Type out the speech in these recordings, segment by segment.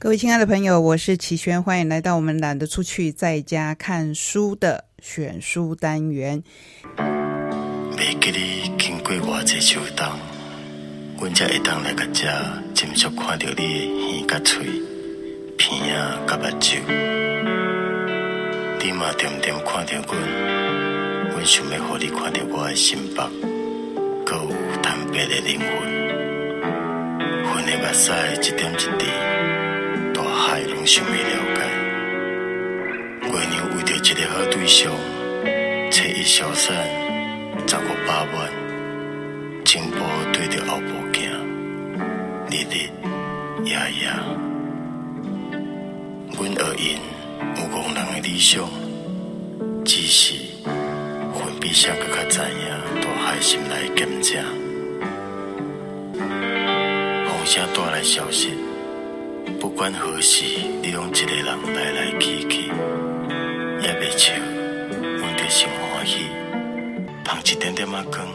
各位亲爱的朋友，我是齐轩，欢迎来到我们懒得出去，在家看书的选书单元。未记你经过偌济秋冬，阮才会当来甲遮，真足看到你的耳甲嘴、鼻仔甲目睭。你嘛点点看到阮，阮想要互你看到我的心腹，搁有坦白的灵魂，阮的目屎一点一滴。海拢想要了解，月娘为着一个好对象，找伊消散十五八万，前步对着后步行，日日夜夜。阮学因有憨人的理想，只是分比谁搁较知影大海心内坚强。风声带来消息。不管何时，你拢一个人来来去去，也袂笑，阮着心欢喜。捧一点点仔光，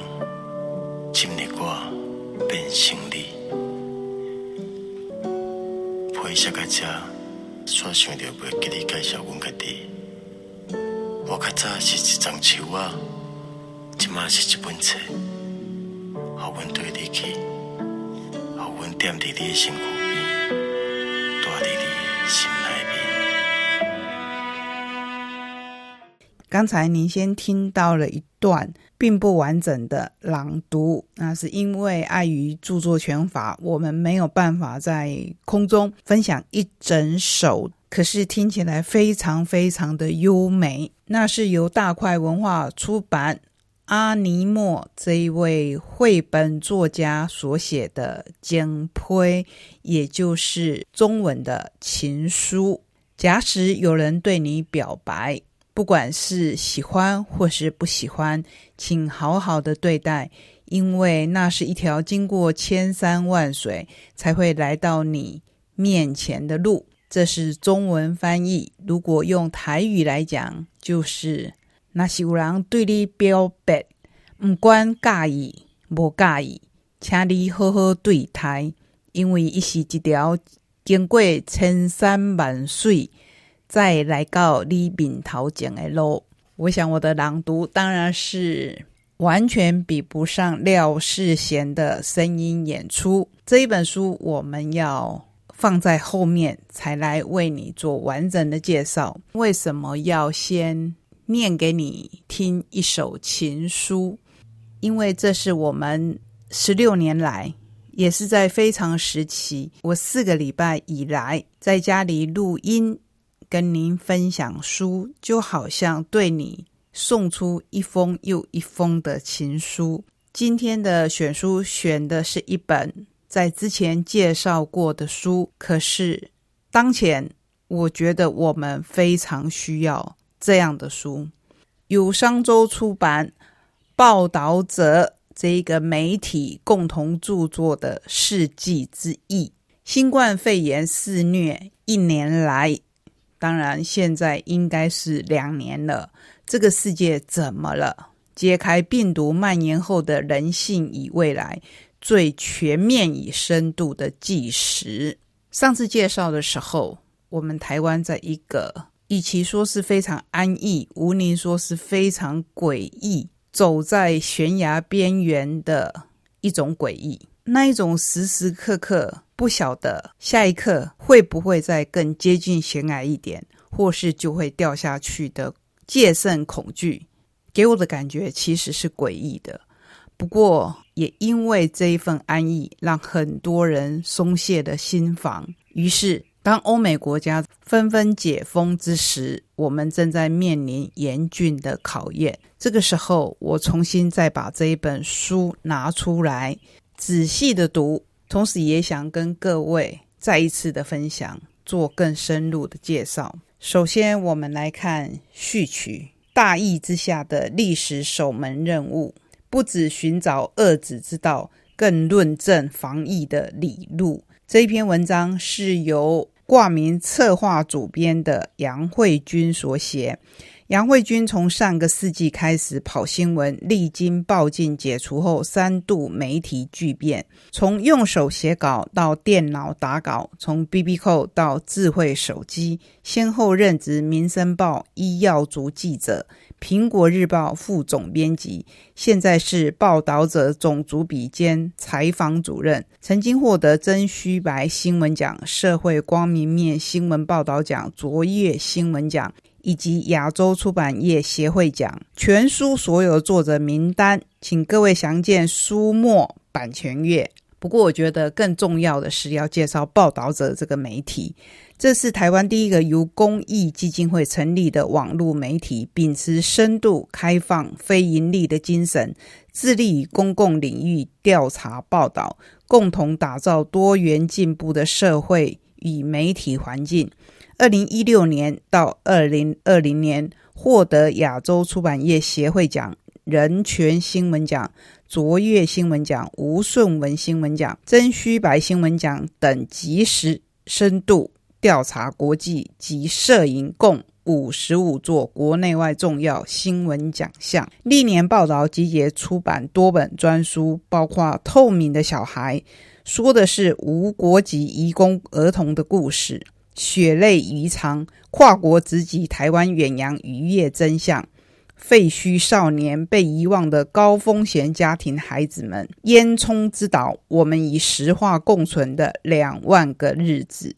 今日我变成你。陪写到遮，煞想着袂记你介绍阮家己。我较早是一丛树啊，即马是一本册，互阮对你去，互阮踮伫你的身躯。刚才您先听到了一段并不完整的朗读，那是因为碍于著作权法，我们没有办法在空中分享一整首。可是听起来非常非常的优美。那是由大块文化出版阿尼莫这一位绘本作家所写的《简胚》，也就是中文的情书。假使有人对你表白。不管是喜欢或是不喜欢，请好好的对待，因为那是一条经过千山万水才会来到你面前的路。这是中文翻译，如果用台语来讲，就是那是有人对你表白，不管介意不介意，请你好好对待，因为伊是一条经过千山万水。再来到李炳桃讲的路，我想我的朗读当然是完全比不上廖世贤的声音演出。这一本书我们要放在后面才来为你做完整的介绍。为什么要先念给你听一首情书？因为这是我们十六年来，也是在非常时期，我四个礼拜以来在家里录音。跟您分享书，就好像对你送出一封又一封的情书。今天的选书选的是一本在之前介绍过的书，可是当前我觉得我们非常需要这样的书。由商周出版、报道者这一个媒体共同著作的《世纪之翼》，新冠肺炎肆虐一年来。当然，现在应该是两年了。这个世界怎么了？揭开病毒蔓延后的人性与未来最全面与深度的纪实。上次介绍的时候，我们台湾在一个，与其说是非常安逸，无宁说是非常诡异，走在悬崖边缘的一种诡异。那一种时时刻刻不晓得下一刻会不会再更接近悬崖一点，或是就会掉下去的戒慎恐惧，给我的感觉其实是诡异的。不过也因为这一份安逸，让很多人松懈了心防。于是，当欧美国家纷纷解封之时，我们正在面临严峻的考验。这个时候，我重新再把这一本书拿出来。仔细的读，同时也想跟各位再一次的分享，做更深入的介绍。首先，我们来看序曲：大义之下的历史守门任务，不只寻找遏制之道，更论证防疫的理路。这一篇文章是由挂名策划主编的杨慧君所写，杨慧君从上个世纪开始跑新闻，历经报禁解除后三度媒体巨变，从用手写稿到电脑打稿，从 B B 扣到智慧手机，先后任职《民生报》医药组记者。苹果日报副总编辑，现在是报道者总主笔兼采访主任，曾经获得真虚白新闻奖、社会光明面新闻报道奖、卓越新闻奖以及亚洲出版业协会奖。全书所有作者名单，请各位详见书末版权页。不过，我觉得更重要的是要介绍报道者这个媒体。这是台湾第一个由公益基金会成立的网络媒体，秉持深度、开放、非盈利的精神，致力于公共领域调查报道，共同打造多元进步的社会与媒体环境。二零一六年到二零二零年，获得亚洲出版业协会奖、人权新闻奖、卓越新闻奖、吴顺文新闻奖、真虚白新闻奖等及时、深度。调查国际及摄影共五十五座国内外重要新闻奖项，历年报道集结出版多本专书，包括《透明的小孩》，说的是无国籍移工儿童的故事；《血泪鱼肠》，跨国直击台湾远洋渔业真相；《废墟少年被遗忘的高风险家庭孩子们》；《烟囱之岛》，我们以石化共存的两万个日子。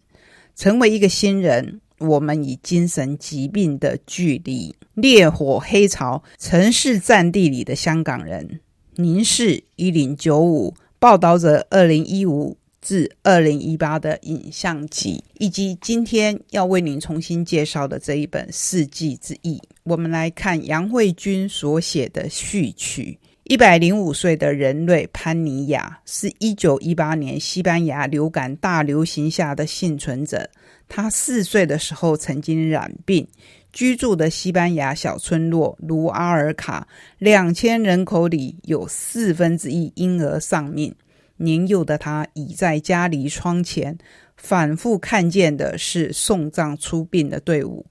成为一个新人，我们与精神疾病的距离。烈火黑潮，城市战地里的香港人。您是一零九五报道者二零一五至二零一八的影像集，以及今天要为您重新介绍的这一本《世纪之翼》。我们来看杨慧君所写的序曲。一百零五岁的人类潘尼亚是一九一八年西班牙流感大流行下的幸存者。他四岁的时候曾经染病，居住的西班牙小村落卢阿尔卡，两千人口里有四分之一婴儿丧命。年幼的他倚在家里窗前，反复看见的是送葬出殡的队伍。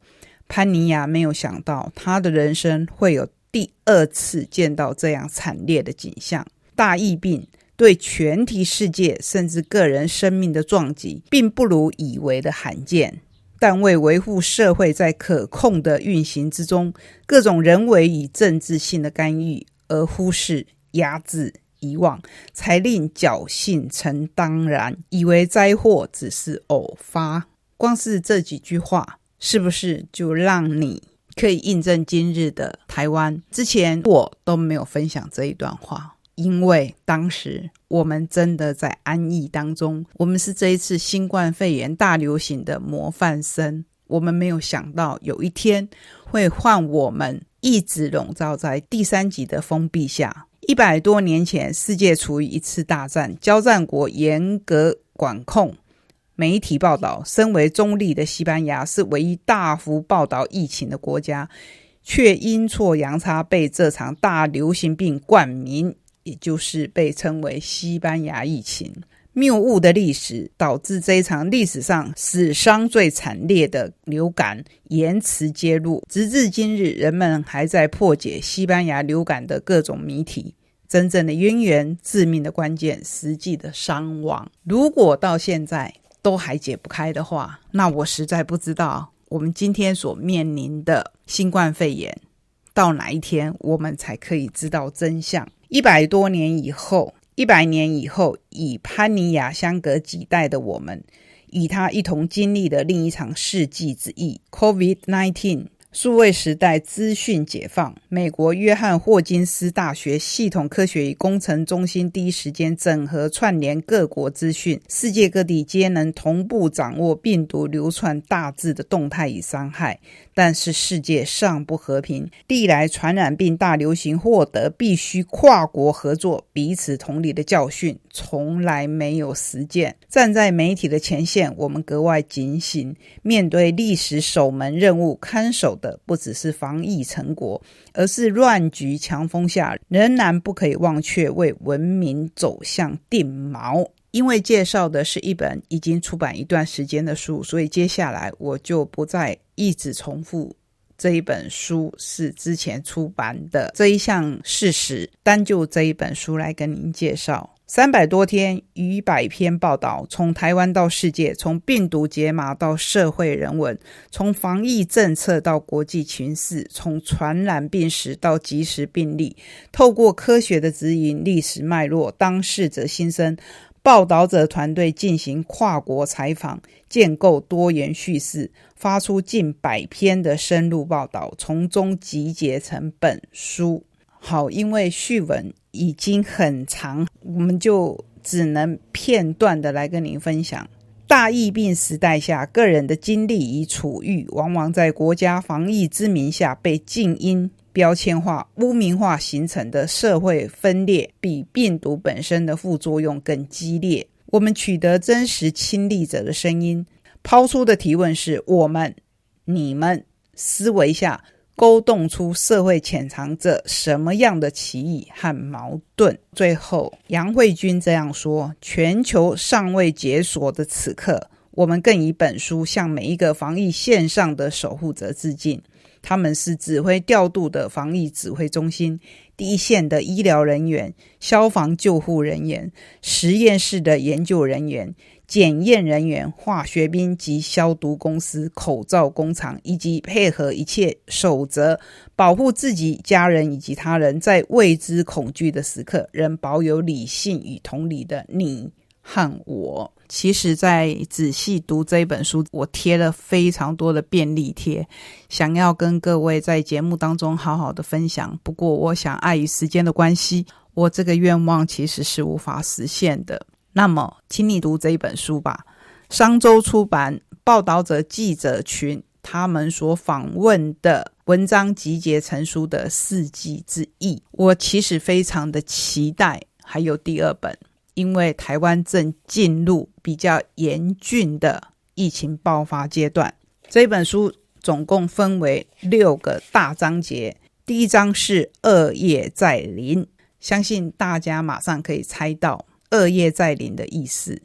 潘尼亚没有想到，他的人生会有。第二次见到这样惨烈的景象，大疫病对全体世界甚至个人生命的撞击，并不如以为的罕见。但为维护社会在可控的运行之中，各种人为与政治性的干预而忽视、压制、遗忘，才令侥幸成当然，以为灾祸只是偶发。光是这几句话，是不是就让你？可以印证今日的台湾。之前我都没有分享这一段话，因为当时我们真的在安逸当中。我们是这一次新冠肺炎大流行的模范生，我们没有想到有一天会换我们一直笼罩在第三级的封闭下。一百多年前，世界处于一次大战，交战国严格管控。媒体报道，身为中立的西班牙是唯一大幅报道疫情的国家，却阴错阳差被这场大流行病冠名，也就是被称为西班牙疫情。谬误的历史导致这一场历史上死伤最惨烈的流感延迟揭露，直至今日，人们还在破解西班牙流感的各种谜题，真正的渊源、致命的关键、实际的伤亡。如果到现在，都还解不开的话，那我实在不知道我们今天所面临的新冠肺炎到哪一天我们才可以知道真相。一百多年以后，一百年以后，以潘尼亚相隔几代的我们，与他一同经历的另一场世纪之役 ——COVID-19。数位时代资讯解放，美国约翰霍金斯大学系统科学与工程中心第一时间整合串联各国资讯，世界各地皆能同步掌握病毒流窜大致的动态与伤害。但是世界尚不和平，历来传染病大流行获得必须跨国合作、彼此同理的教训，从来没有实践。站在媒体的前线，我们格外警醒，面对历史守门任务，看守的不只是防疫成果，而是乱局强风下仍然不可以忘却为文明走向定锚。因为介绍的是一本已经出版一段时间的书，所以接下来我就不再一直重复这一本书是之前出版的这一项事实，单就这一本书来跟您介绍。三百多天，逾百篇报道，从台湾到世界，从病毒解码到社会人文，从防疫政策到国际情势，从传染病史到即时病例，透过科学的指引、历史脉络、当事者心声，报道者团队进行跨国采访，建构多元叙事，发出近百篇的深入报道，从中集结成本书。好，因为序文已经很长，我们就只能片段的来跟您分享。大疫病时代下，个人的经历与处遇，往往在国家防疫之名下被静音、标签化、污名化形成的社会分裂，比病毒本身的副作用更激烈。我们取得真实亲历者的声音，抛出的提问是：我们、你们思维下。勾动出社会潜藏着什么样的歧义和矛盾？最后，杨慧君这样说：全球尚未解锁的此刻，我们更以本书向每一个防疫线上的守护者致敬。他们是指挥调度的防疫指挥中心、第一线的医疗人员、消防救护人员、实验室的研究人员。检验人员、化学兵及消毒公司、口罩工厂，以及配合一切守则，保护自己、家人以及他人，在未知恐惧的时刻，仍保有理性与同理的你和我。其实，在仔细读这本书，我贴了非常多的便利贴，想要跟各位在节目当中好好的分享。不过，我想碍于时间的关系，我这个愿望其实是无法实现的。那么，请你读这一本书吧。商周出版报道者记者群他们所访问的文章集结成书的四季之意，我其实非常的期待还有第二本，因为台湾正进入比较严峻的疫情爆发阶段。这本书总共分为六个大章节，第一章是恶业在临，相信大家马上可以猜到。恶业在临的意思，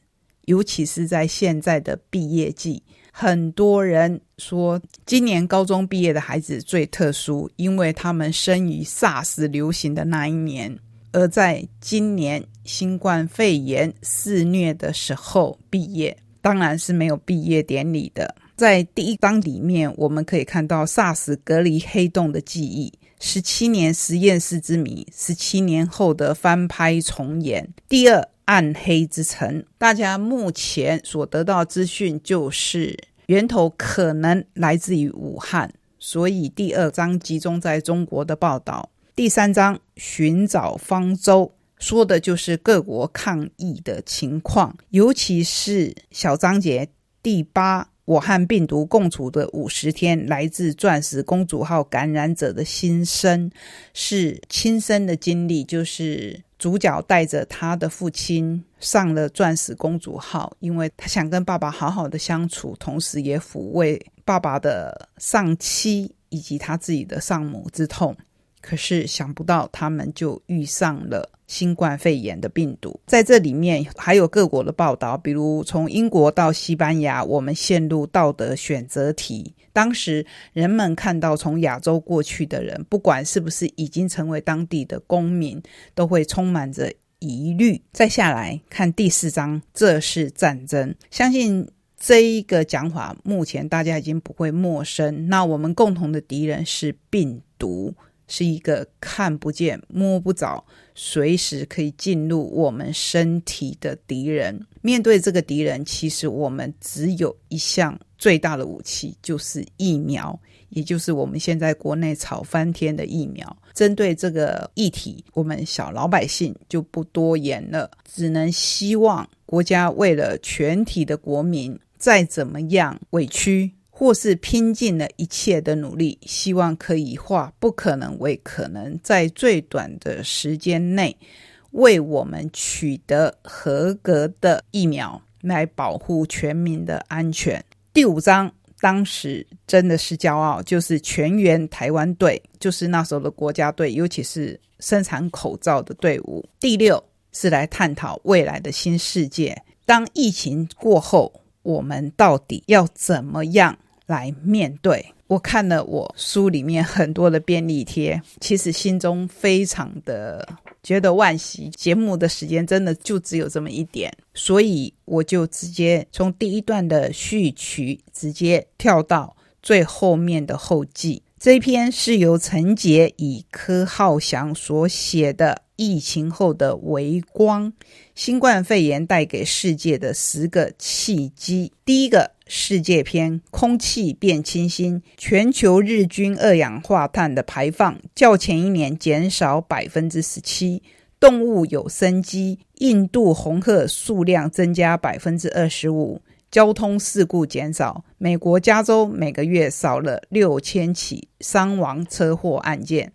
尤其是在现在的毕业季，很多人说今年高中毕业的孩子最特殊，因为他们生于 SARS 流行的那一年，而在今年新冠肺炎肆虐的时候毕业，当然是没有毕业典礼的。在第一章里面，我们可以看到 SARS 隔离黑洞的记忆。十七年实验室之谜，十七年后的翻拍重演。第二，暗黑之城，大家目前所得到资讯就是源头可能来自于武汉，所以第二章集中在中国的报道。第三章寻找方舟，说的就是各国抗疫的情况，尤其是小章节第八。我和病毒共处的五十天，来自钻石公主号感染者的心声，是亲身的经历。就是主角带着他的父亲上了钻石公主号，因为他想跟爸爸好好的相处，同时也抚慰爸爸的丧妻以及他自己的丧母之痛。可是想不到，他们就遇上了。新冠肺炎的病毒在这里面还有各国的报道，比如从英国到西班牙，我们陷入道德选择题。当时人们看到从亚洲过去的人，不管是不是已经成为当地的公民，都会充满着疑虑。再下来看第四章，这是战争。相信这一个讲法，目前大家已经不会陌生。那我们共同的敌人是病毒。是一个看不见、摸不着、随时可以进入我们身体的敌人。面对这个敌人，其实我们只有一项最大的武器，就是疫苗，也就是我们现在国内炒翻天的疫苗。针对这个议题，我们小老百姓就不多言了，只能希望国家为了全体的国民，再怎么样委屈。或是拼尽了一切的努力，希望可以化不可能为可能，在最短的时间内为我们取得合格的疫苗，来保护全民的安全。第五章当时真的是骄傲，就是全员台湾队，就是那时候的国家队，尤其是生产口罩的队伍。第六是来探讨未来的新世界，当疫情过后，我们到底要怎么样？来面对我看了我书里面很多的便利贴，其实心中非常的觉得惋惜。节目的时间真的就只有这么一点，所以我就直接从第一段的序曲直接跳到最后面的后记。这一篇是由陈杰以柯浩翔所写的。疫情后的微光，新冠肺炎带给世界的十个契机。第一个世界篇：空气变清新，全球日均二氧化碳的排放较前一年减少百分之十七，动物有生机，印度红鹤数量增加百分之二十五，交通事故减少。美国加州每个月少了六千起伤亡车祸案件。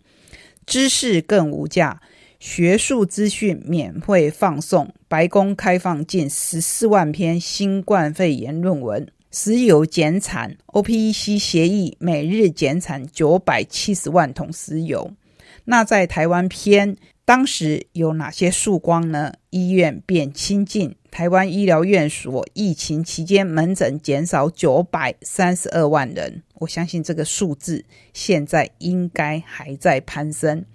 知识更无价。学术资讯免费放送，白宫开放近十四万篇新冠肺炎论文。石油减产，OPEC 协议每日减产九百七十万桶石油。那在台湾篇，当时有哪些曙光呢？医院变清净，台湾医疗院所疫情期间门诊减少九百三十二万人。我相信这个数字现在应该还在攀升。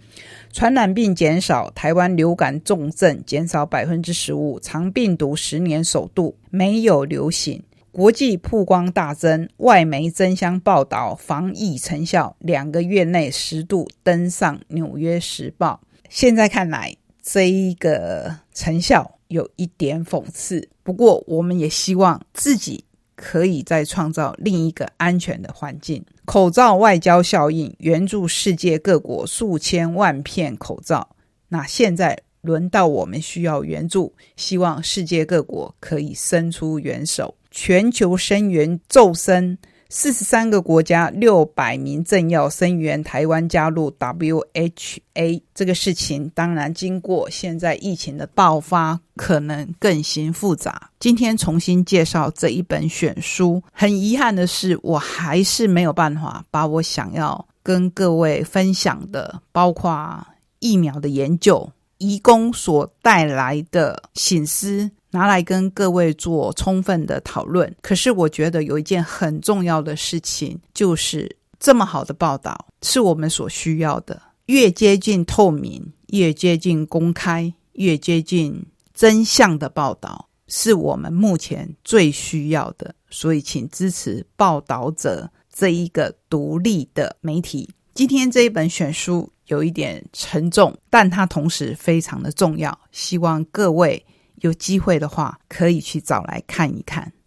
传染病减少，台湾流感重症减少百分之十五，长病毒十年首度没有流行，国际曝光大增，外媒争相报道防疫成效，两个月内十度登上《纽约时报》。现在看来，这一个成效有一点讽刺，不过我们也希望自己。可以再创造另一个安全的环境。口罩外交效应，援助世界各国数千万片口罩。那现在轮到我们需要援助，希望世界各国可以伸出援手。全球声援骤升。四十三个国家六百名政要声援台湾加入 WHA 这个事情，当然经过现在疫情的爆发，可能更形复杂。今天重新介绍这一本选书，很遗憾的是，我还是没有办法把我想要跟各位分享的，包括疫苗的研究、移工所带来的醒思。拿来跟各位做充分的讨论。可是我觉得有一件很重要的事情，就是这么好的报道是我们所需要的。越接近透明，越接近公开，越接近真相的报道，是我们目前最需要的。所以，请支持报道者这一个独立的媒体。今天这一本选书有一点沉重，但它同时非常的重要。希望各位。有机会的话，可以去找来看一看。